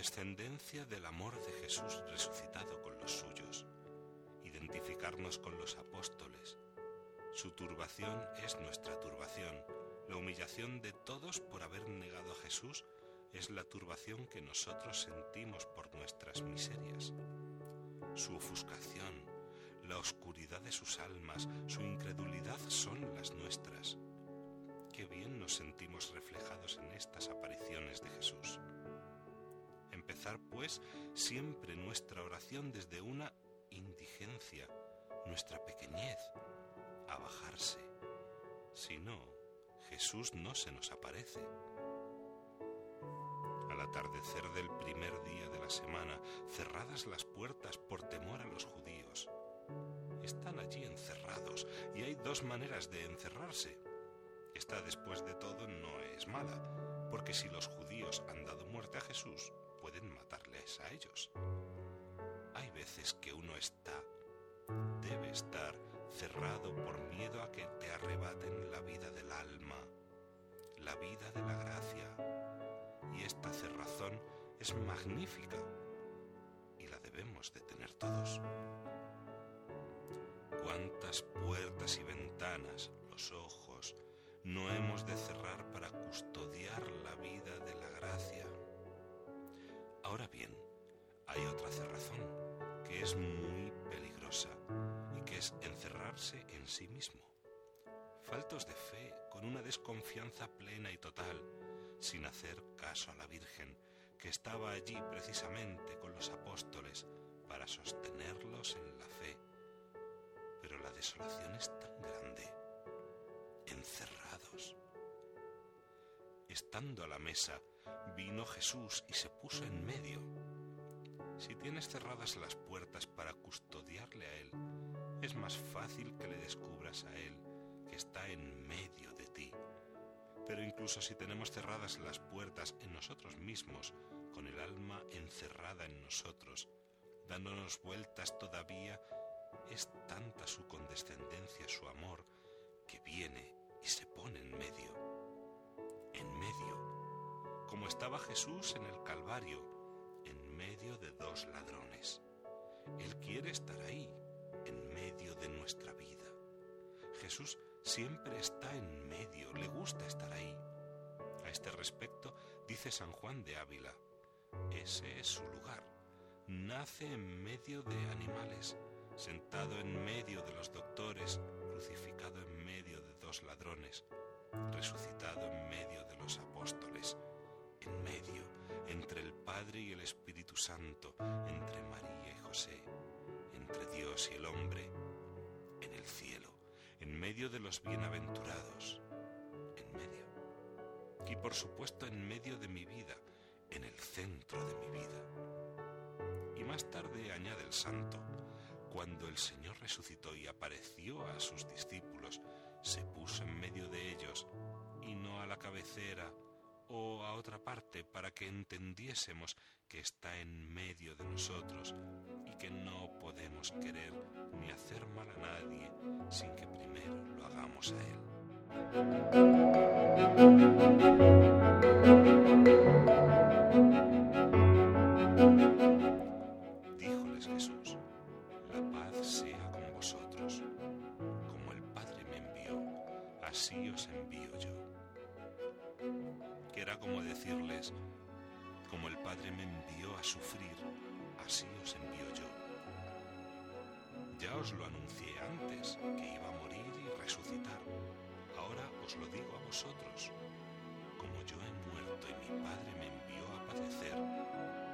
condescendencia del amor de Jesús resucitado con los suyos, identificarnos con los apóstoles. Su turbación es nuestra turbación, la humillación de todos por haber negado a Jesús es la turbación que nosotros sentimos por nuestras miserias. Su ofuscación, la oscuridad de sus almas, su incredulidad son las nuestras. Qué bien nos sentimos reflejados en estas apariciones de Jesús. Empezar, pues, siempre nuestra oración desde una indigencia, nuestra pequeñez, a bajarse. Si no, Jesús no se nos aparece atardecer del primer día de la semana, cerradas las puertas por temor a los judíos. Están allí encerrados y hay dos maneras de encerrarse. Esta después de todo no es mala, porque si los judíos han dado muerte a Jesús, pueden matarles a ellos. Hay veces que uno está, debe estar, cerrado por miedo a que te arrebaten la vida del alma, la vida de la gracia, y esta cerrazón es magnífica y la debemos de tener todos. Cuántas puertas y ventanas, los ojos, no hemos de cerrar para custodiar Ahora bien, hay otra cerrazón que es muy peligrosa y que es encerrarse en sí mismo. Faltos de fe, con una desconfianza plena y total, sin hacer caso a la Virgen, que estaba allí precisamente con los apóstoles para sostenerlos en la fe. Pero la desolación es tan grande, encerrados. Estando a la mesa, vino Jesús y se puso en medio. Si tienes cerradas las puertas para custodiarle a Él, es más fácil que le descubras a Él que está en medio de ti pero incluso si tenemos cerradas las puertas en nosotros mismos, con el alma encerrada en nosotros, dándonos vueltas todavía, es tanta su condescendencia, su amor, que viene y se pone en medio. Como estaba Jesús en el Calvario, en medio de dos ladrones. Él quiere estar ahí, en medio de nuestra vida. Jesús siempre está en medio, le gusta estar ahí. A este respecto dice San Juan de Ávila, ese es su lugar. Nace en medio de animales, sentado en medio de los doctores, crucificado en medio de dos ladrones, resucitado en medio de los apóstoles, en medio, entre el Padre y el Espíritu Santo, entre María y José, entre Dios y el hombre, en el cielo en medio de los bienaventurados, en medio. Y por supuesto en medio de mi vida, en el centro de mi vida. Y más tarde añade el santo, cuando el Señor resucitó y apareció a sus discípulos, se puso en medio de ellos y no a la cabecera o a otra parte para que entendiésemos que está en medio de nosotros y que no podemos querer ni hacer mal a nadie sin que primero lo hagamos a Él. Díjoles Jesús, la paz sea con vosotros, como el Padre me envió, así os envío yo era como decirles, como el Padre me envió a sufrir, así os envío yo. Ya os lo anuncié antes, que iba a morir y resucitar. Ahora os lo digo a vosotros. Como yo he muerto y mi Padre me envió a padecer,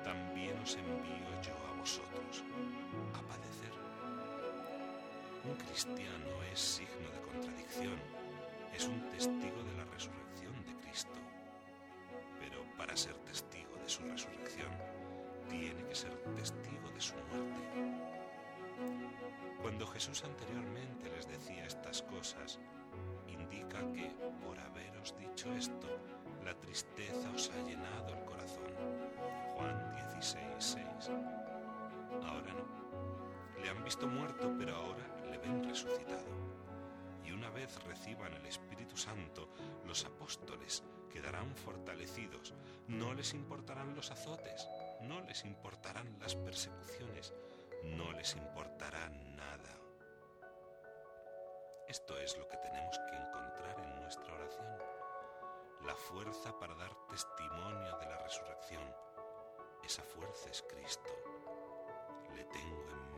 también os envío yo a vosotros a padecer. Un cristiano es signo de contradicción, es un testigo de la resurrección para ser testigo de su resurrección, tiene que ser testigo de su muerte. Cuando Jesús anteriormente les decía estas cosas, indica que por haberos dicho esto, la tristeza os ha llenado el corazón. Juan 16, 6. Ahora no. Le han visto muerto, pero ahora le ven resucitado. Y una vez reciban el Espíritu Santo, los apóstoles quedarán fortalecidos, no les importarán los azotes, no les importarán las persecuciones, no les importará nada. Esto es lo que tenemos que encontrar en nuestra oración, la fuerza para dar testimonio de la resurrección. Esa fuerza es Cristo. Le tengo en